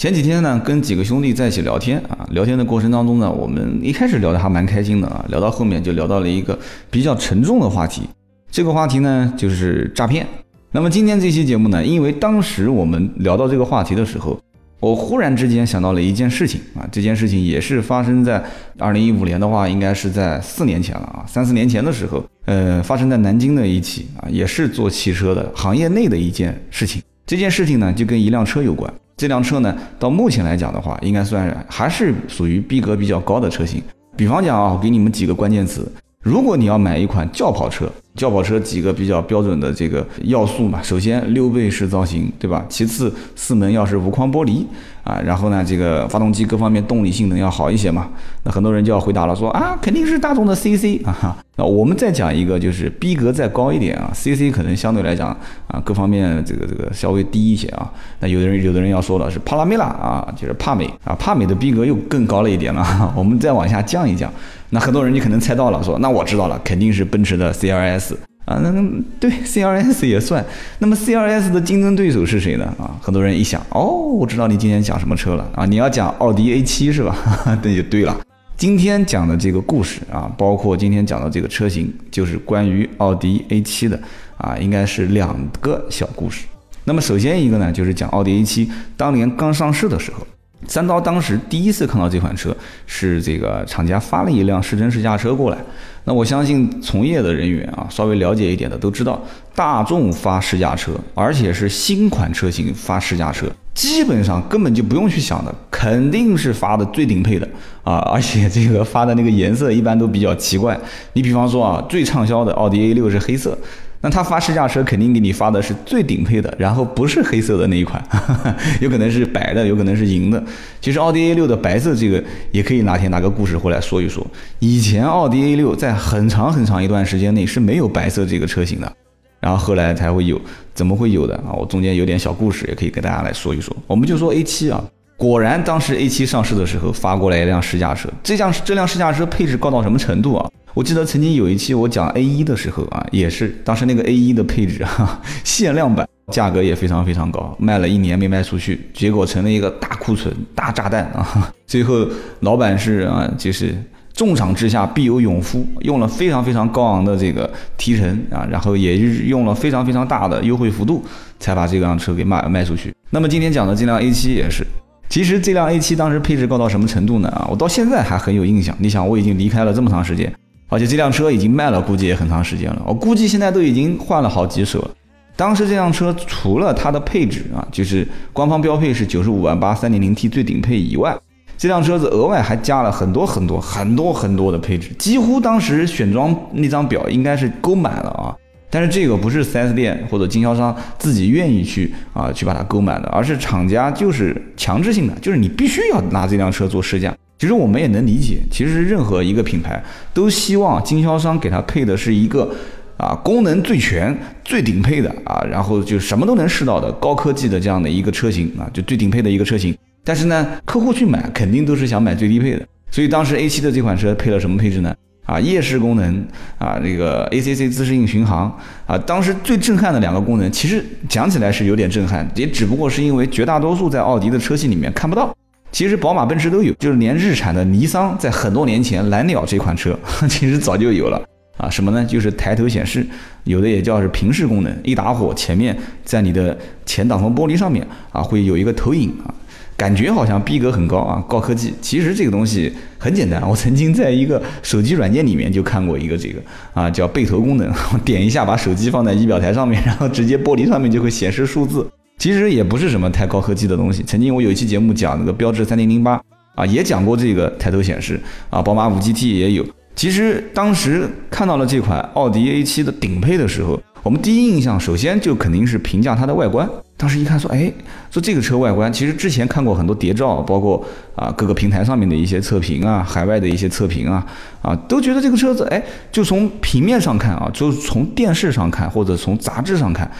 前几天呢，跟几个兄弟在一起聊天啊，聊天的过程当中呢，我们一开始聊的还蛮开心的啊，聊到后面就聊到了一个比较沉重的话题，这个话题呢就是诈骗。那么今天这期节目呢，因为当时我们聊到这个话题的时候，我忽然之间想到了一件事情啊，这件事情也是发生在二零一五年的话，应该是在四年前了啊，三四年前的时候，呃，发生在南京的一起啊，也是做汽车的行业内的一件事情。这件事情呢，就跟一辆车有关。这辆车呢，到目前来讲的话，应该算还是属于逼格比较高的车型。比方讲啊，我给你们几个关键词：如果你要买一款轿跑车，轿跑车几个比较标准的这个要素嘛，首先溜背式造型，对吧？其次四门要是无框玻璃。啊，然后呢，这个发动机各方面动力性能要好一些嘛？那很多人就要回答了，说啊，肯定是大众的 CC 啊。那我们再讲一个，就是逼格再高一点啊，CC 可能相对来讲啊，各方面这个这个稍微低一些啊。那有的人有的人要说了，是帕拉梅拉啊，就是帕美啊，帕美的逼格又更高了一点了。我们再往下降一降，那很多人就可能猜到了，说那我知道了，肯定是奔驰的 CLS。啊，那个对，C R S 也算。那么 C R S 的竞争对手是谁呢？啊，很多人一想，哦，我知道你今天讲什么车了啊？你要讲奥迪 A 七是吧？那就对了。今天讲的这个故事啊，包括今天讲的这个车型，就是关于奥迪 A 七的啊，应该是两个小故事。那么首先一个呢，就是讲奥迪 A 七当年刚上市的时候，三刀当时第一次看到这款车，是这个厂家发了一辆试乘试驾车过来。那我相信从业的人员啊，稍微了解一点的都知道，大众发试驾车，而且是新款车型发试驾车，基本上根本就不用去想的，肯定是发的最顶配的啊！而且这个发的那个颜色一般都比较奇怪，你比方说啊，最畅销的奥迪 A 六是黑色。那他发试驾车肯定给你发的是最顶配的，然后不是黑色的那一款，有可能是白的，有可能是银的。其实奥迪 A 六的白色这个也可以哪天拿个故事回来说一说。以前奥迪 A 六在很长很长一段时间内是没有白色这个车型的，然后后来才会有，怎么会有的啊？我中间有点小故事也可以跟大家来说一说。我们就说 A 七啊，果然当时 A 七上市的时候发过来一辆试驾车，这辆这辆试驾车配置高到什么程度啊？我记得曾经有一期我讲 A 一的时候啊，也是当时那个 A 一的配置哈，限量版，价格也非常非常高，卖了一年没卖出去，结果成了一个大库存、大炸弹啊！最后老板是啊，就是重赏之下必有勇夫，用了非常非常高昂的这个提成啊，然后也是用了非常非常大的优惠幅度，才把这辆车给卖卖出去。那么今天讲的这辆 A 七也是，其实这辆 A 七当时配置高到什么程度呢？啊，我到现在还很有印象。你想，我已经离开了这么长时间。而且这辆车已经卖了，估计也很长时间了。我估计现在都已经换了好几手了。当时这辆车除了它的配置啊，就是官方标配是九十五万八三点零 T 最顶配以外，这辆车子额外还加了很多很多很多很多的配置，几乎当时选装那张表应该是勾满了啊。但是这个不是 4S 店或者经销商自己愿意去啊去把它勾满的，而是厂家就是强制性的，就是你必须要拿这辆车做试驾。其实我们也能理解，其实任何一个品牌都希望经销商给他配的是一个啊功能最全、最顶配的啊，然后就什么都能试到的高科技的这样的一个车型啊，就最顶配的一个车型。但是呢，客户去买肯定都是想买最低配的。所以当时 A7 的这款车配了什么配置呢？啊，夜视功能啊，那个 ACC 自适应巡航啊。当时最震撼的两个功能，其实讲起来是有点震撼，也只不过是因为绝大多数在奥迪的车系里面看不到。其实宝马、奔驰都有，就是连日产的尼桑在很多年前蓝鸟这款车，其实早就有了啊。什么呢？就是抬头显示，有的也叫是平视功能，一打火前面在你的前挡风玻璃上面啊会有一个投影啊，感觉好像逼格很高啊，高科技。其实这个东西很简单，我曾经在一个手机软件里面就看过一个这个啊叫背投功能，点一下把手机放在仪表台上面，然后直接玻璃上面就会显示数字。其实也不是什么太高科技的东西。曾经我有一期节目讲那个标致三零零八啊，也讲过这个抬头显示啊，宝马五 GT 也有。其实当时看到了这款奥迪 A 七的顶配的时候，我们第一印象首先就肯定是评价它的外观。当时一看说，哎，说这个车外观，其实之前看过很多谍照，包括啊各个平台上面的一些测评啊，海外的一些测评啊，啊都觉得这个车子，哎，就从平面上看啊，就从电视上看或者从杂志上看。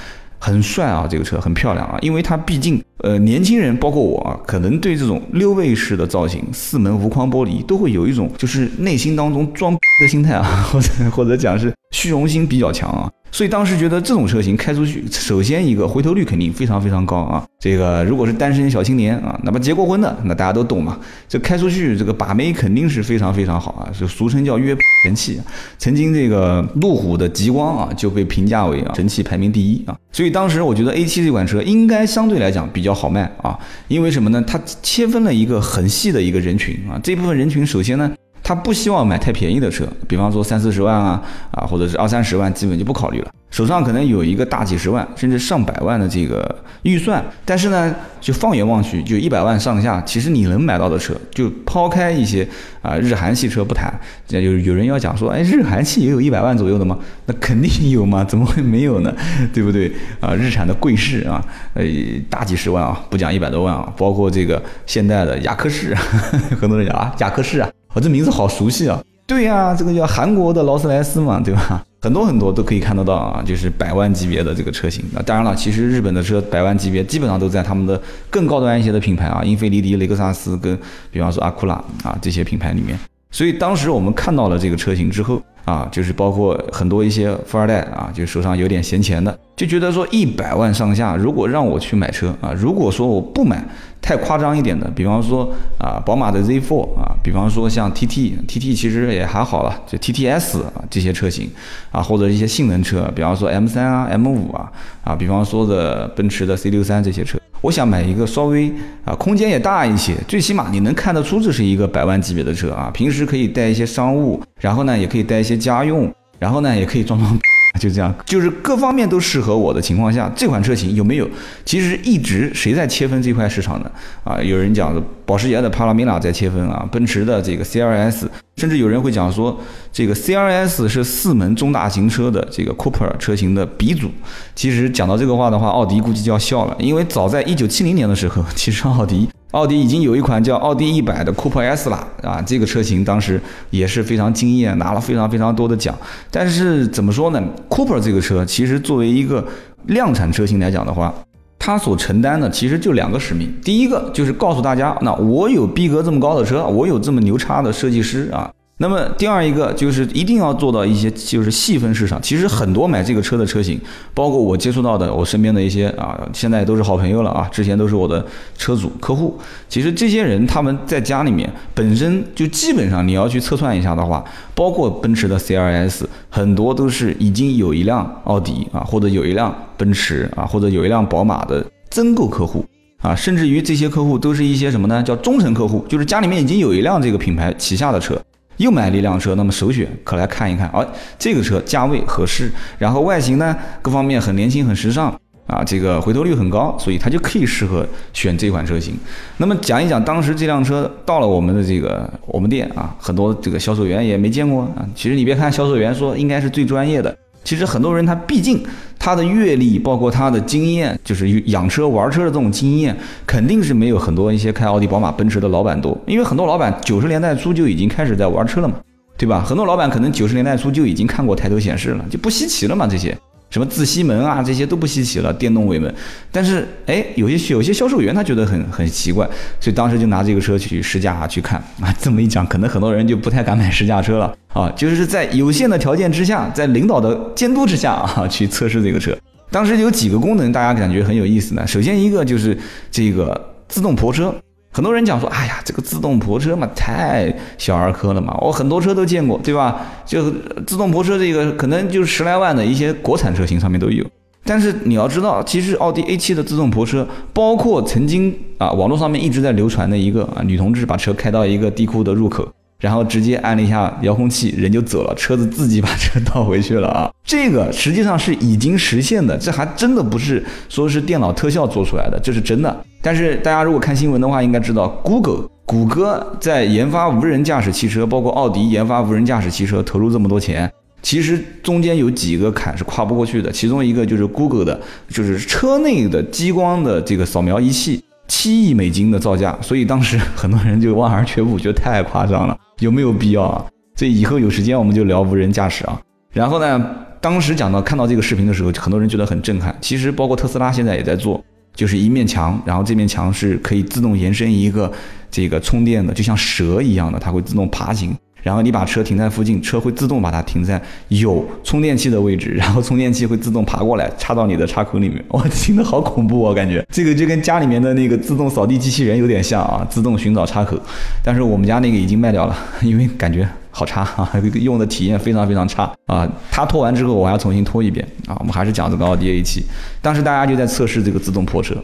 很帅啊，这个车很漂亮啊，因为它毕竟，呃，年轻人包括我啊，可能对这种六位式的造型、四门无框玻璃都会有一种就是内心当中装的心态啊，或者或者讲是虚荣心比较强啊。所以当时觉得这种车型开出去，首先一个回头率肯定非常非常高啊。这个如果是单身小青年啊，那么结过婚的，那大家都懂嘛。这开出去这个把妹肯定是非常非常好啊，就俗称叫约神器。曾经这个路虎的极光啊就被评价为啊神器排名第一啊。所以当时我觉得 A 七这款车应该相对来讲比较好卖啊，因为什么呢？它切分了一个很细的一个人群啊，这部分人群首先呢。他不希望买太便宜的车，比方说三四十万啊，啊或者是二三十万，基本就不考虑了。手上可能有一个大几十万，甚至上百万的这个预算，但是呢，就放眼望去，就一百万上下，其实你能买到的车，就抛开一些啊日韩系车不谈，有有人要讲说，哎，日韩系也有一百万左右的吗？那肯定有嘛，怎么会没有呢？对不对？啊，日产的贵士啊，呃，大几十万啊，不讲一百多万啊，包括这个现代的雅克士，很多人讲啊，雅克士啊。我这名字好熟悉啊！对呀，这个叫韩国的劳斯莱斯嘛，对吧？很多很多都可以看得到啊，就是百万级别的这个车型。那当然了，其实日本的车百万级别基本上都在他们的更高端一些的品牌啊，英菲尼迪、雷克萨斯跟比方说阿库拉啊这些品牌里面。所以当时我们看到了这个车型之后。啊，就是包括很多一些富二代啊，就手上有点闲钱的，就觉得说一百万上下，如果让我去买车啊，如果说我不买太夸张一点的，比方说啊，宝马的 Z4 啊，比方说像 TT，TT 其实也还好了，就 TTS 啊这些车型啊，或者一些性能车，比方说 M3 啊、M5 啊，啊，比方说的奔驰的 C63 这些车。我想买一个稍微啊空间也大一些，最起码你能看得出这是一个百万级别的车啊，平时可以带一些商务，然后呢也可以带一些家用，然后呢也可以装装。就这样，就是各方面都适合我的情况下，这款车型有没有？其实一直谁在切分这块市场呢？啊，有人讲保时捷的帕拉梅拉在切分啊，奔驰的这个 CLS，甚至有人会讲说，这个 CLS 是四门中大型车的这个 Cooper 车型的鼻祖。其实讲到这个话的话，奥迪估计就要笑了，因为早在一九七零年的时候，其实奥迪。奥迪已经有一款叫奥迪一百的 Cooper S 了啊，这个车型当时也是非常惊艳，拿了非常非常多的奖。但是怎么说呢？Cooper 这个车其实作为一个量产车型来讲的话，它所承担的其实就两个使命。第一个就是告诉大家，那我有逼格这么高的车，我有这么牛叉的设计师啊。那么第二一个就是一定要做到一些就是细分市场。其实很多买这个车的车型，包括我接触到的我身边的一些啊，现在都是好朋友了啊，之前都是我的车主客户。其实这些人他们在家里面本身就基本上你要去测算一下的话，包括奔驰的 CLS，很多都是已经有一辆奥迪啊，或者有一辆奔驰啊，或者有一辆宝马的增购客户啊，甚至于这些客户都是一些什么呢？叫忠诚客户，就是家里面已经有一辆这个品牌旗下的车。又买了一辆车，那么首选可来看一看，啊，这个车价位合适，然后外形呢各方面很年轻很时尚啊，这个回头率很高，所以它就可以适合选这款车型。那么讲一讲当时这辆车到了我们的这个我们店啊，很多这个销售员也没见过啊。其实你别看销售员说应该是最专业的。其实很多人他毕竟他的阅历，包括他的经验，就是养车玩车的这种经验，肯定是没有很多一些开奥迪、宝马、奔驰的老板多。因为很多老板九十年代初就已经开始在玩车了嘛，对吧？很多老板可能九十年代初就已经看过抬头显示了，就不稀奇了嘛，这些。什么自吸门啊，这些都不稀奇了，电动尾门。但是，哎，有些有些销售员他觉得很很奇怪，所以当时就拿这个车去试驾啊去看 啊。这么一讲，可能很多人就不太敢买试驾车了啊。就是在有限的条件之下，在领导的监督之下 啊，去测试这个车。当时有几个功能，大家感觉很有意思呢。首先一个就是这个自动泊车。很多人讲说，哎呀，这个自动泊车嘛，太小儿科了嘛。我很多车都见过，对吧？就自动泊车这个，可能就十来万的一些国产车型上面都有。但是你要知道，其实奥迪 A7 的自动泊车，包括曾经啊网络上面一直在流传的一个啊女同志把车开到一个地库的入口。然后直接按了一下遥控器，人就走了，车子自己把车倒回去了啊！这个实际上是已经实现的，这还真的不是说是电脑特效做出来的，这是真的。但是大家如果看新闻的话，应该知道，Google 谷歌在研发无人驾驶汽车，包括奥迪研发无人驾驶汽车投入这么多钱，其实中间有几个坎是跨不过去的，其中一个就是 Google 的，就是车内的激光的这个扫描仪器，七亿美金的造价，所以当时很多人就望而却步，觉得太夸张了，有没有必要啊？所以以后有时间我们就聊无人驾驶啊。然后呢，当时讲到看到这个视频的时候，很多人觉得很震撼。其实包括特斯拉现在也在做，就是一面墙，然后这面墙是可以自动延伸一个这个充电的，就像蛇一样的，它会自动爬行。然后你把车停在附近，车会自动把它停在有充电器的位置，然后充电器会自动爬过来插到你的插口里面。哇，听得好恐怖啊感觉这个就跟家里面的那个自动扫地机器人有点像啊，自动寻找插口。但是我们家那个已经卖掉了，因为感觉好差啊，用的体验非常非常差啊。它拖完之后我还要重新拖一遍啊。我们还是讲这个奥迪 A7，当时大家就在测试这个自动泊车。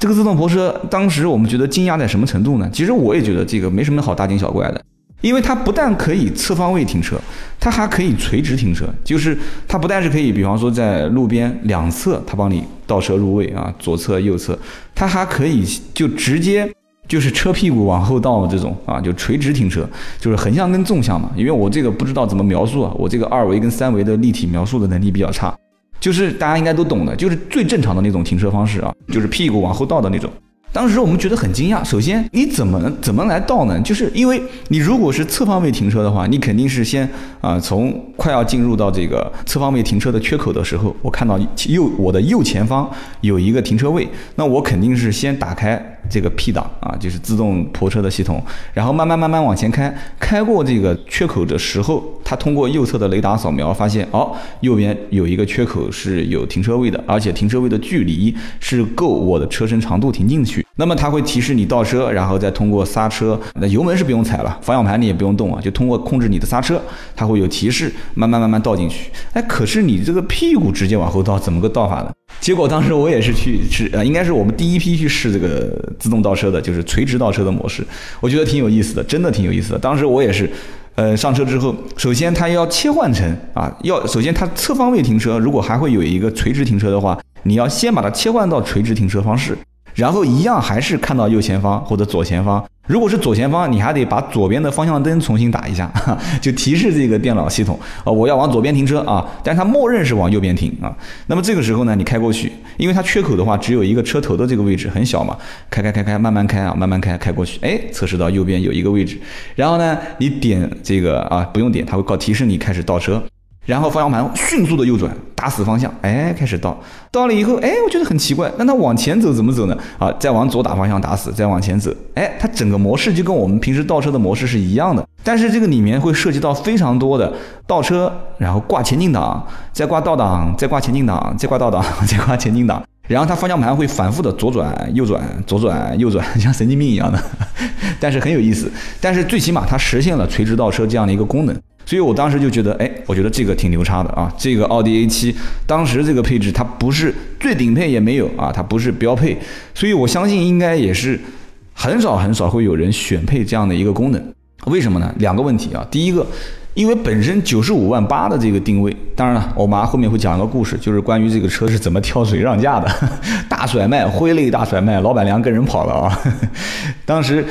这个自动泊车当时我们觉得惊讶在什么程度呢？其实我也觉得这个没什么好大惊小怪的。因为它不但可以侧方位停车，它还可以垂直停车。就是它不但是可以，比方说在路边两侧，它帮你倒车入位啊，左侧、右侧，它还可以就直接就是车屁股往后倒这种啊，就垂直停车，就是横向跟纵向嘛。因为我这个不知道怎么描述啊，我这个二维跟三维的立体描述的能力比较差，就是大家应该都懂的，就是最正常的那种停车方式啊，就是屁股往后倒的那种。当时我们觉得很惊讶。首先，你怎么怎么来倒呢？就是因为你如果是侧方位停车的话，你肯定是先啊，从快要进入到这个侧方位停车的缺口的时候，我看到右我的右前方有一个停车位，那我肯定是先打开这个 P 档啊，就是自动泊车的系统，然后慢慢慢慢往前开，开过这个缺口的时候，它通过右侧的雷达扫描发现，哦，右边有一个缺口是有停车位的，而且停车位的距离是够我的车身长度停进去。那么它会提示你倒车，然后再通过刹车，那油门是不用踩了，方向盘你也不用动啊，就通过控制你的刹车，它会有提示，慢慢慢慢倒进去。哎，可是你这个屁股直接往后倒，怎么个倒法呢？结果当时我也是去试，呃，应该是我们第一批去试这个自动倒车的，就是垂直倒车的模式，我觉得挺有意思的，真的挺有意思的。当时我也是，呃，上车之后，首先它要切换成啊，要首先它侧方位停车，如果还会有一个垂直停车的话，你要先把它切换到垂直停车方式。然后一样还是看到右前方或者左前方，如果是左前方，你还得把左边的方向灯重新打一下，就提示这个电脑系统啊，我要往左边停车啊，但它默认是往右边停啊。那么这个时候呢，你开过去，因为它缺口的话只有一个车头的这个位置很小嘛，开开开开，慢慢开啊，慢慢开，开过去，哎，测试到右边有一个位置，然后呢，你点这个啊，不用点，它会告提示你开始倒车。然后方向盘迅速的右转，打死方向，哎，开始倒，倒了以后，哎，我觉得很奇怪，那它往前走怎么走呢？啊，再往左打方向打死，再往前走，哎，它整个模式就跟我们平时倒车的模式是一样的，但是这个里面会涉及到非常多的倒车，然后挂前进档，再挂倒档，再挂前进档，再挂倒档，再挂前进档，然后它方向盘会反复的左转右转，左转右转，像神经病一样的，但是很有意思，但是最起码它实现了垂直倒车这样的一个功能。所以我当时就觉得，哎，我觉得这个挺牛叉的啊！这个奥迪 A7 当时这个配置，它不是最顶配也没有啊，它不是标配，所以我相信应该也是很少很少会有人选配这样的一个功能。为什么呢？两个问题啊。第一个，因为本身九十五万八的这个定位，当然了，我妈后面会讲一个故事，就是关于这个车是怎么跳水让价的，大甩卖，挥泪大甩卖，老板娘跟人跑了啊！当时。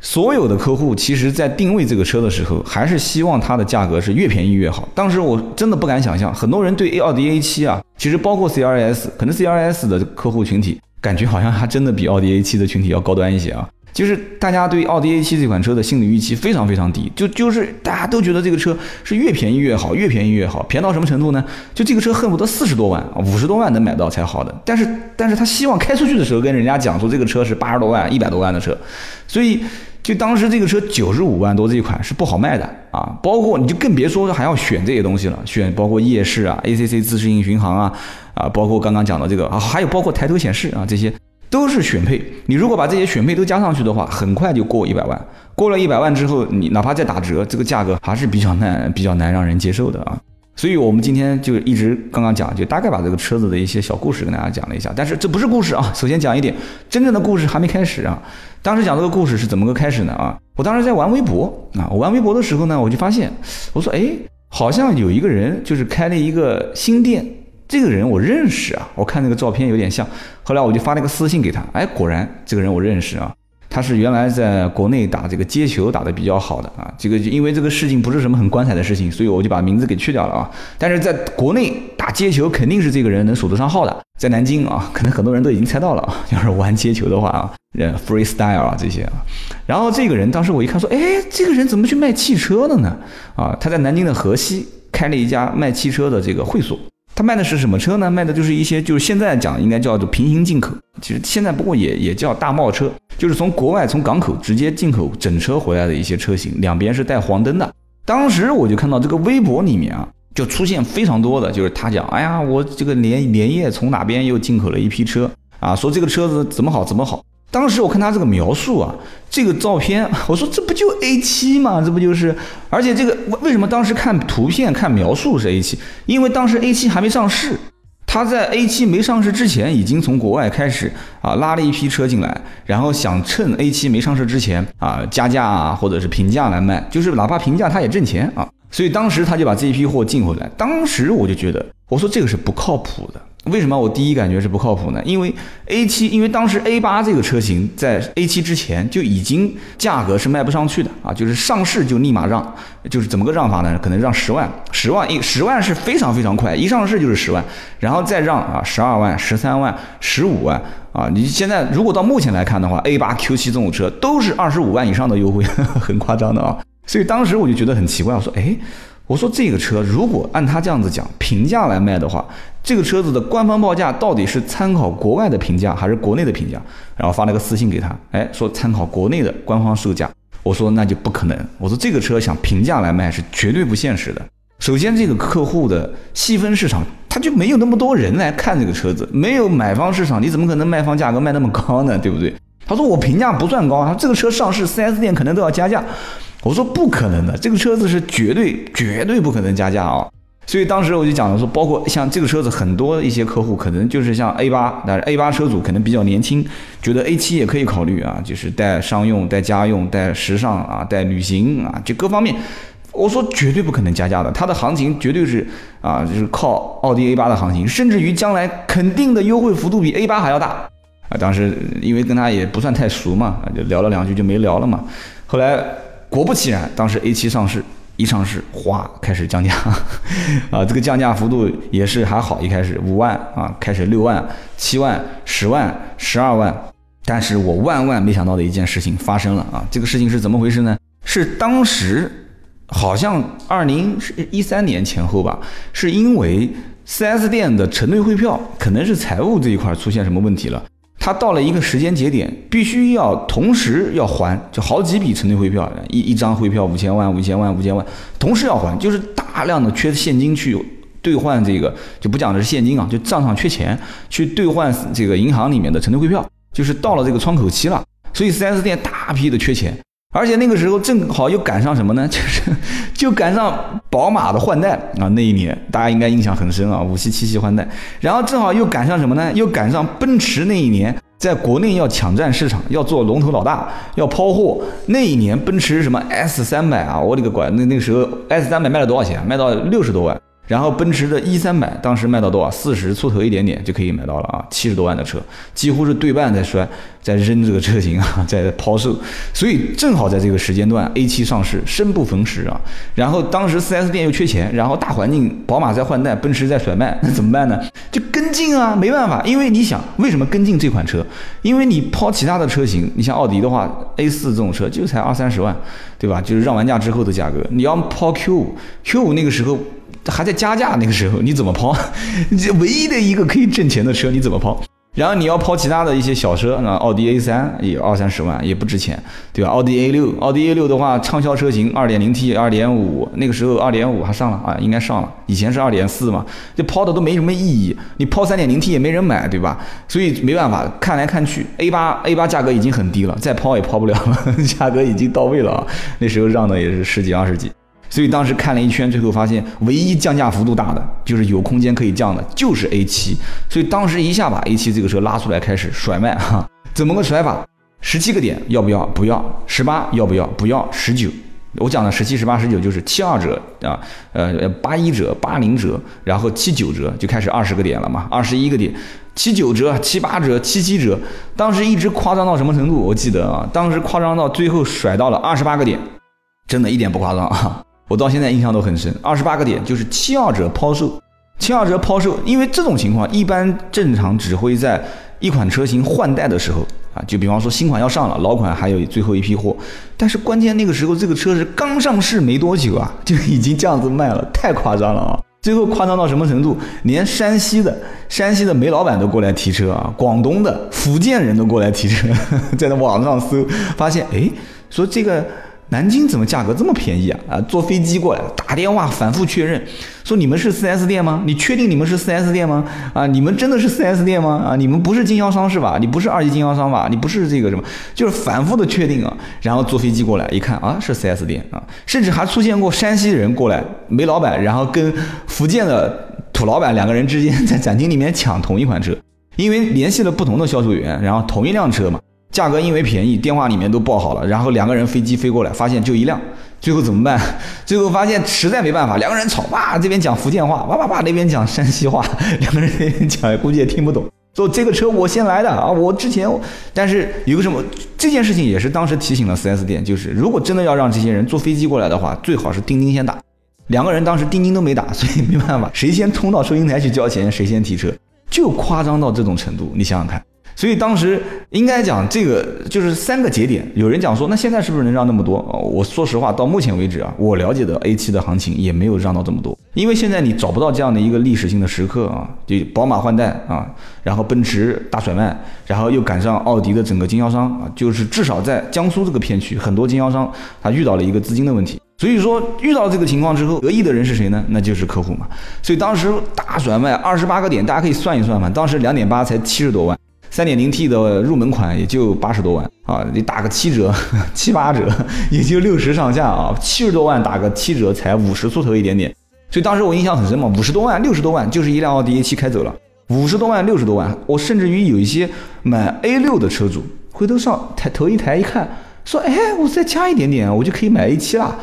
所有的客户其实，在定位这个车的时候，还是希望它的价格是越便宜越好。当时我真的不敢想象，很多人对奥迪 A7 啊，其实包括 CRS，可能 CRS 的客户群体感觉好像还真的比奥迪 A7 的群体要高端一些啊。就是大家对奥迪 A7 这款车的心理预期非常非常低，就就是大家都觉得这个车是越便宜越好，越便宜越好，便宜到什么程度呢？就这个车恨不得四十多万啊，五十多万能买到才好的。但是，但是他希望开出去的时候跟人家讲说这个车是八十多万、一百多万的车，所以。就当时这个车九十五万多这一款是不好卖的啊，包括你就更别说还要选这些东西了，选包括夜视啊、ACC 自适应巡航啊，啊，包括刚刚讲的这个啊，还有包括抬头显示啊，这些都是选配。你如果把这些选配都加上去的话，很快就过一百万。过了一百万之后，你哪怕再打折，这个价格还是比较难、比较难让人接受的啊。所以我们今天就一直刚刚讲，就大概把这个车子的一些小故事跟大家讲了一下。但是这不是故事啊，首先讲一点，真正的故事还没开始啊。当时讲这个故事是怎么个开始呢？啊，我当时在玩微博啊，我玩微博的时候呢，我就发现，我说，哎，好像有一个人就是开了一个新店，这个人我认识啊，我看那个照片有点像。后来我就发了个私信给他，哎，果然这个人我认识啊。他是原来在国内打这个街球打得比较好的啊。这个因为这个事情不是什么很光彩的事情，所以我就把名字给去掉了啊。但是在国内打街球肯定是这个人能数得上号的，在南京啊，可能很多人都已经猜到了啊。要是玩街球的话啊，呃，freestyle 啊这些啊。然后这个人当时我一看说，哎，这个人怎么去卖汽车的呢？啊，他在南京的河西开了一家卖汽车的这个会所。他卖的是什么车呢？卖的就是一些，就是现在讲应该叫做平行进口，其实现在不过也也叫大贸车，就是从国外从港口直接进口整车回来的一些车型，两边是带黄灯的。当时我就看到这个微博里面啊，就出现非常多的，就是他讲，哎呀，我这个连连夜从哪边又进口了一批车啊，说这个车子怎么好怎么好。当时我看他这个描述啊，这个照片，我说这不就 A7 吗？这不就是？而且这个为为什么当时看图片看描述是 A7？因为当时 A7 还没上市，他在 A7 没上市之前，已经从国外开始啊拉了一批车进来，然后想趁 A7 没上市之前啊加价啊或者是平价来卖，就是哪怕平价他也挣钱啊。所以当时他就把这一批货进回来，当时我就觉得，我说这个是不靠谱的。为什么我第一感觉是不靠谱呢？因为 A 七因为当时 A 八这个车型在 A 七之前就已经价格是卖不上去的啊，就是上市就立马让，就是怎么个让法呢？可能让十万，十万一十万是非常非常快，一上市就是十万，然后再让啊十二万、十三万、十五万啊。你现在如果到目前来看的话，A 八、Q 七这种车都是二十五万以上的优惠，很夸张的啊。所以当时我就觉得很奇怪，我说哎。我说这个车如果按他这样子讲平价来卖的话，这个车子的官方报价到底是参考国外的评价还是国内的评价？然后发了个私信给他，哎，说参考国内的官方售价。我说那就不可能。我说这个车想平价来卖是绝对不现实的。首先，这个客户的细分市场他就没有那么多人来看这个车子，没有买方市场，你怎么可能卖方价格卖那么高呢？对不对？他说我评价不算高啊，这个车上市 4S 店可能都要加价。我说不可能的，这个车子是绝对绝对不可能加价啊！所以当时我就讲了说，包括像这个车子，很多一些客户可能就是像 A 八，但是 A 八车主可能比较年轻，觉得 A 七也可以考虑啊，就是带商用、带家用、带时尚啊、带旅行啊，就各方面。我说绝对不可能加价的，它的行情绝对是啊，就是靠奥迪 A 八的行情，甚至于将来肯定的优惠幅度比 A 八还要大啊！当时因为跟他也不算太熟嘛，就聊了两句就没聊了嘛。后来。果不其然，当时 A7 上市，一上市，哗，开始降价，啊，这个降价幅度也是还好，一开始五万啊，开始六万、七万、十万、十二万，但是我万万没想到的一件事情发生了啊，这个事情是怎么回事呢？是当时好像二零一三年前后吧，是因为 4S 店的承兑汇票可能是财务这一块出现什么问题了。他到了一个时间节点，必须要同时要还，就好几笔承兑汇票，一一张汇票五千万、五千万、五千万，同时要还，就是大量的缺现金去兑换这个，就不讲的是现金啊，就账上缺钱去兑换这个银行里面的承兑汇票，就是到了这个窗口期了，所以 4S 店大批的缺钱。而且那个时候正好又赶上什么呢？就是就赶上宝马的换代啊，那一年大家应该印象很深啊，五系七系换代。然后正好又赶上什么呢？又赶上奔驰那一年在国内要抢占市场，要做龙头老大，要抛货。那一年奔驰什么 S 三百啊，我勒个乖！那那个时候 S 三百卖了多少钱？卖到六十多万。然后奔驰的 E 三百当时卖到多少？四十出头一点点就可以买到了啊，七十多万的车，几乎是对半在摔，在扔这个车型啊，在抛售。所以正好在这个时间段，A7 上市，生不逢时啊。然后当时 4S 店又缺钱，然后大环境，宝马在换代，奔驰在甩卖，那怎么办呢？就跟进啊，没办法，因为你想，为什么跟进这款车？因为你抛其他的车型，你像奥迪的话，A4 这种车就才二三十万，对吧？就是让完价之后的价格。你要抛 Q5，Q5 那个时候。还在加价那个时候，你怎么抛？这唯一的一个可以挣钱的车，你怎么抛？然后你要抛其他的一些小车，那奥迪 A 三也二三十万，也不值钱，对吧？奥迪 A 六，奥迪 A 六的话，畅销车型，二点零 T、二点五，那个时候二点五还上了啊，应该上了。以前是二点四嘛，这抛的都没什么意义。你抛三点零 T 也没人买，对吧？所以没办法，看来看去，A 八 A 八价格已经很低了，再抛也抛不了了，价格已经到位了啊。那时候让的也是十几二十几。所以当时看了一圈，最后发现唯一降价幅度大的，就是有空间可以降的，就是 A7。所以当时一下把 A7 这个车拉出来开始甩卖哈，怎么个甩法？十七个点要不要？不要。十八要不要？不要。十九。我讲的十七、十八、十九就是七二折啊，呃，八一折、八零折，然后七九折就开始二十个点了嘛，二十一个点，七九折、七八折、七七折，当时一直夸张到什么程度？我记得啊，当时夸张到最后甩到了二十八个点，真的一点不夸张啊！我到现在印象都很深，二十八个点就是七二折抛售，七二折抛售，因为这种情况一般正常只会在一款车型换代的时候啊，就比方说新款要上了，老款还有最后一批货，但是关键那个时候这个车是刚上市没多久啊，就已经这样子卖了，太夸张了啊！最后夸张到什么程度？连山西的山西的煤老板都过来提车啊，广东的、福建人都过来提车，在那网上搜，发现哎，说这个。南京怎么价格这么便宜啊？啊，坐飞机过来，打电话反复确认，说你们是 4S 店吗？你确定你们是 4S 店吗？啊，你们真的是 4S 店吗？啊，你们不是经销商是吧？你不是二级经销商吧？你不是这个什么？就是反复的确定啊，然后坐飞机过来一看啊，是 4S 店啊，甚至还出现过山西人过来，煤老板，然后跟福建的土老板两个人之间在展厅里面抢同一款车，因为联系了不同的销售员，然后同一辆车嘛。价格因为便宜，电话里面都报好了，然后两个人飞机飞过来，发现就一辆，最后怎么办？最后发现实在没办法，两个人吵，哇，这边讲福建话，哇哇哇，那边讲山西话，两个人那边讲估计也听不懂。说这个车我先来的啊，我之前，但是有个什么，这件事情也是当时提醒了 4S 店，就是如果真的要让这些人坐飞机过来的话，最好是钉钉先打。两个人当时钉钉都没打，所以没办法，谁先冲到收银台去交钱，谁先提车，就夸张到这种程度，你想想看。所以当时应该讲这个就是三个节点，有人讲说，那现在是不是能让那么多？我说实话，到目前为止啊，我了解的 A7 的行情也没有让到这么多，因为现在你找不到这样的一个历史性的时刻啊，就宝马换代啊，然后奔驰大甩卖，然后又赶上奥迪的整个经销商啊，就是至少在江苏这个片区，很多经销商他遇到了一个资金的问题，所以说遇到这个情况之后，得益的人是谁呢？那就是客户嘛。所以当时大甩卖二十八个点，大家可以算一算嘛，当时两点八才七十多万。三点零 T 的入门款也就八十多万啊，你打个七折、七八折，也就六十上下啊。七十多万打个七折，才五十出头一点点。所以当时我印象很深嘛，五十多万、六十多万就是一辆奥迪 A7 开走了。五十多万、六十多万，我甚至于有一些买 A6 的车主，回头上抬头一抬一看，说：“哎，我再加一点点，我就可以买 A7 了。”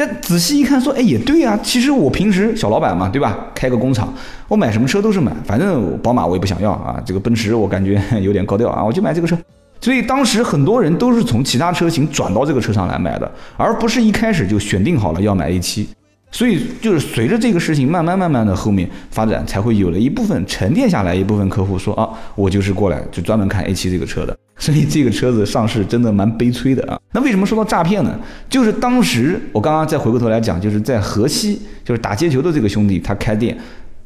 但仔细一看，说，哎，也对啊。其实我平时小老板嘛，对吧？开个工厂，我买什么车都是买，反正宝马我也不想要啊。这个奔驰我感觉有点高调啊，我就买这个车。所以当时很多人都是从其他车型转到这个车上来买的，而不是一开始就选定好了要买 A7。所以就是随着这个事情慢慢慢慢的后面发展，才会有了一部分沉淀下来一部分客户说啊，我就是过来就专门看 A 七这个车的。所以这个车子上市真的蛮悲催的啊！那为什么说到诈骗呢？就是当时我刚刚再回过头来讲，就是在河西，就是打街球的这个兄弟，他开店。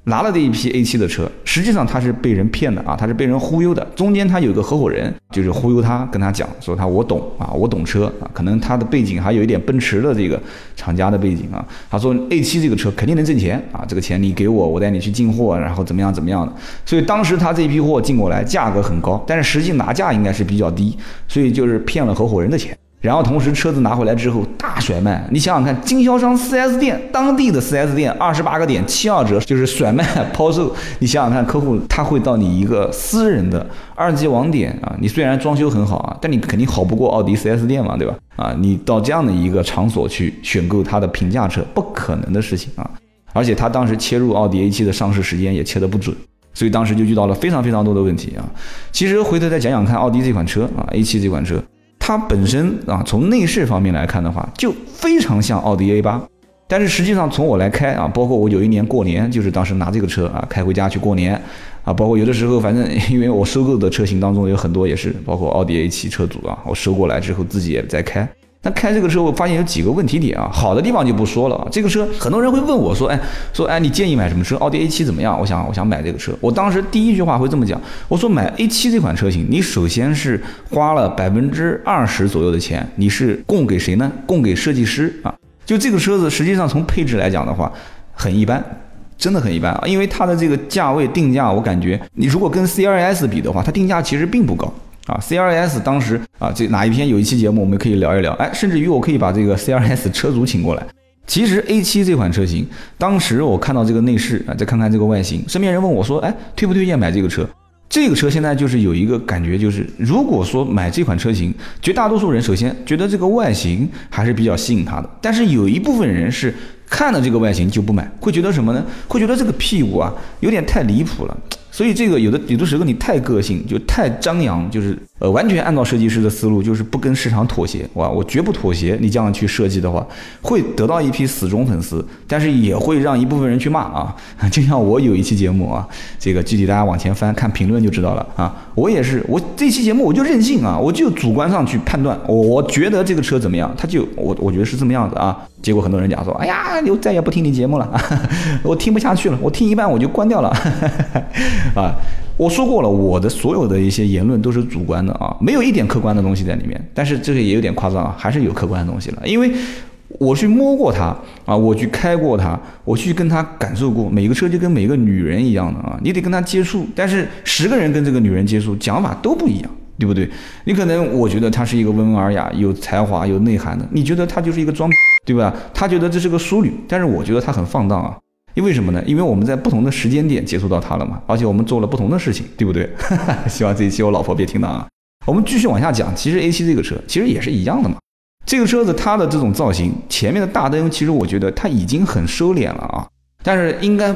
拿了这一批 A7 的车，实际上他是被人骗的啊，他是被人忽悠的。中间他有个合伙人，就是忽悠他，跟他讲说他我懂啊，我懂车啊，可能他的背景还有一点奔驰的这个厂家的背景啊。他说 A7 这个车肯定能挣钱啊，这个钱你给我，我带你去进货，然后怎么样怎么样的。所以当时他这批货进过来，价格很高，但是实际拿价应该是比较低，所以就是骗了合伙人的钱。然后同时车子拿回来之后大甩卖，你想想看，经销商 4S 店当地的 4S 店二十八个点七二折就是甩卖抛售，你想想看，客户他会到你一个私人的二级网点啊，你虽然装修很好啊，但你肯定好不过奥迪 4S 店嘛，对吧？啊，你到这样的一个场所去选购他的平价车，不可能的事情啊！而且他当时切入奥迪 A7 的上市时间也切得不准，所以当时就遇到了非常非常多的问题啊。其实回头再讲讲看，奥迪这款车啊，A7 这款车。它本身啊，从内饰方面来看的话，就非常像奥迪 A 八，但是实际上从我来开啊，包括我有一年过年，就是当时拿这个车啊开回家去过年啊，包括有的时候反正因为我收购的车型当中有很多也是包括奥迪 A 七车主啊，我收过来之后自己也在开。那开这个车，我发现有几个问题点啊，好的地方就不说了啊。这个车很多人会问我说，哎，说哎，你建议买什么车？奥迪 A7 怎么样？我想，我想买这个车。我当时第一句话会这么讲，我说买 A7 这款车型，你首先是花了百分之二十左右的钱，你是供给谁呢？供给设计师啊。就这个车子，实际上从配置来讲的话，很一般，真的很一般啊。因为它的这个价位定价，我感觉你如果跟 C R S 比的话，它定价其实并不高。啊，C R S 当时啊，这哪一天有一期节目，我们可以聊一聊。哎，甚至于我可以把这个 C R S 车主请过来。其实 A 七这款车型，当时我看到这个内饰啊，再看看这个外形，身边人问我说，哎，推不推荐买这个车？这个车现在就是有一个感觉，就是如果说买这款车型，绝大多数人首先觉得这个外形还是比较吸引他的，但是有一部分人是看了这个外形就不买，会觉得什么呢？会觉得这个屁股啊有点太离谱了。所以这个有的有的时候你太个性，就太张扬，就是呃完全按照设计师的思路，就是不跟市场妥协，哇，我绝不妥协。你这样去设计的话，会得到一批死忠粉丝，但是也会让一部分人去骂啊。就像我有一期节目啊，这个具体大家往前翻看评论就知道了啊。我也是，我这期节目我就任性啊，我就主观上去判断，我我觉得这个车怎么样，他就我我觉得是这么样子啊。结果很多人讲说，哎呀，我再也不听你节目了，我听不下去了，我听一半我就关掉了。啊，我说过了，我的所有的一些言论都是主观的啊，没有一点客观的东西在里面。但是这个也有点夸张啊，还是有客观的东西了，因为我去摸过它啊，我去开过它，我去跟它感受过。每个车就跟每个女人一样的啊，你得跟她接触。但是十个人跟这个女人接触，讲法都不一样，对不对？你可能我觉得她是一个温文尔雅、有才华、有内涵的，你觉得她就是一个装。对吧？他觉得这是个淑女，但是我觉得他很放荡啊。因为什么呢？因为我们在不同的时间点接触到他了嘛，而且我们做了不同的事情，对不对？希望这一期我老婆别听到啊。我们继续往下讲，其实 A7 这个车其实也是一样的嘛。这个车子它的这种造型，前面的大灯其实我觉得它已经很收敛了啊，但是应该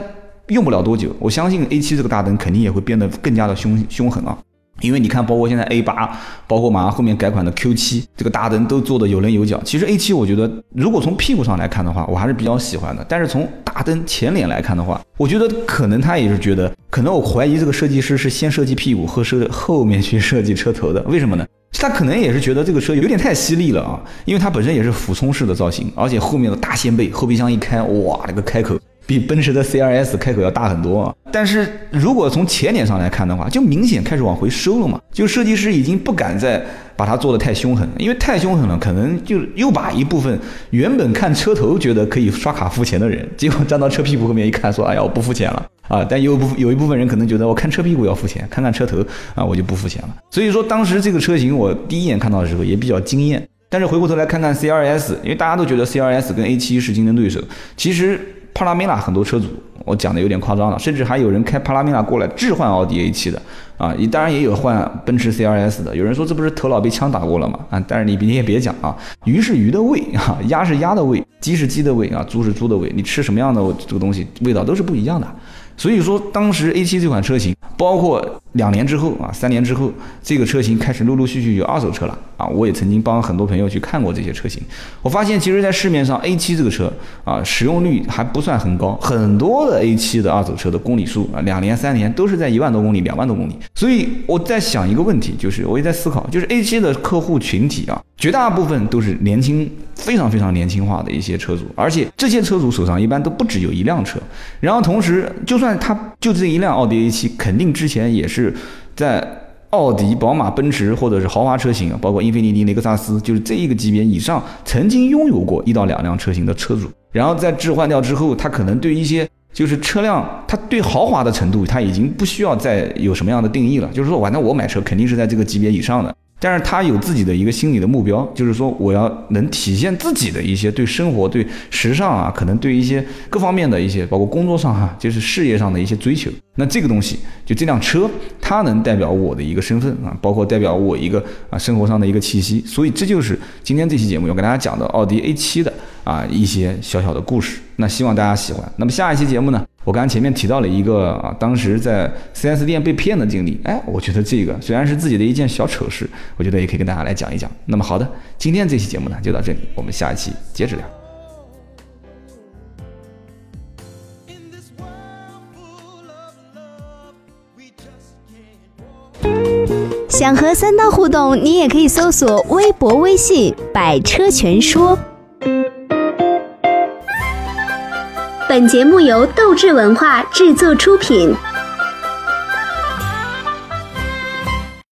用不了多久，我相信 A7 这个大灯肯定也会变得更加的凶凶狠啊。因为你看，包括现在 A 八，包括马上后面改款的 Q 七，这个大灯都做的有棱有角。其实 A 七，我觉得如果从屁股上来看的话，我还是比较喜欢的。但是从大灯前脸来看的话，我觉得可能他也是觉得，可能我怀疑这个设计师是先设计屁股后设后面去设计车头的。为什么呢？他可能也是觉得这个车有点太犀利了啊，因为它本身也是俯冲式的造型，而且后面的大掀背，后备箱一开，哇，那个开口。比奔驰的 C R S 开口要大很多啊！但是如果从前脸上来看的话，就明显开始往回收了嘛。就设计师已经不敢再把它做的太凶狠，因为太凶狠了，可能就又把一部分原本看车头觉得可以刷卡付钱的人，结果站到车屁股后面一看，说：“哎呀，我不付钱了啊！”但有部有一部分人可能觉得，我看车屁股要付钱，看看车头啊，我就不付钱了。所以说，当时这个车型我第一眼看到的时候也比较惊艳。但是回过头来看看 C R S，因为大家都觉得 C R S 跟 A7 是竞争对手，其实。帕拉梅拉很多车主，我讲的有点夸张了，甚至还有人开帕拉梅拉过来置换奥迪 A 七的啊，你当然也有换奔驰 C R S 的。有人说这不是头脑被枪打过了吗？啊，但是你你也别讲啊，鱼是鱼的胃啊，鸭是鸭的胃，鸡是鸡的胃啊，猪是猪的胃，你吃什么样的这个东西，味道都是不一样的。所以说，当时 A7 这款车型，包括两年之后啊，三年之后，这个车型开始陆陆续续有二手车了啊。我也曾经帮很多朋友去看过这些车型，我发现其实，在市面上 A7 这个车啊，使用率还不算很高，很多的 A7 的二手车的公里数啊，两年三年都是在一万多公里、两万多公里。所以我在想一个问题，就是我也在思考，就是 A7 的客户群体啊，绝大部分都是年轻。非常非常年轻化的一些车主，而且这些车主手上一般都不只有一辆车，然后同时，就算他就这一辆奥迪 A7，肯定之前也是在奥迪、宝马、奔驰或者是豪华车型啊，包括英菲尼迪、雷克萨斯，就是这一个级别以上，曾经拥有过一到两辆车型的车主，然后在置换掉之后，他可能对一些就是车辆，它对豪华的程度，它已经不需要再有什么样的定义了，就是说，反正我买车肯定是在这个级别以上的。但是他有自己的一个心理的目标，就是说我要能体现自己的一些对生活、对时尚啊，可能对一些各方面的一些，包括工作上哈，就是事业上的一些追求。那这个东西，就这辆车，它能代表我的一个身份啊，包括代表我一个啊生活上的一个气息。所以这就是今天这期节目要跟大家讲的奥迪 A7 的啊一些小小的故事。那希望大家喜欢。那么下一期节目呢？我刚前面提到了一个啊，当时在 4S 店被骗的经历。哎，我觉得这个虽然是自己的一件小丑事，我觉得也可以跟大家来讲一讲。那么好的，今天这期节目呢就到这里，我们下一期接着聊。想和三刀互动，你也可以搜索微博、微信“百车全说”。本节目由斗志文化制作出品。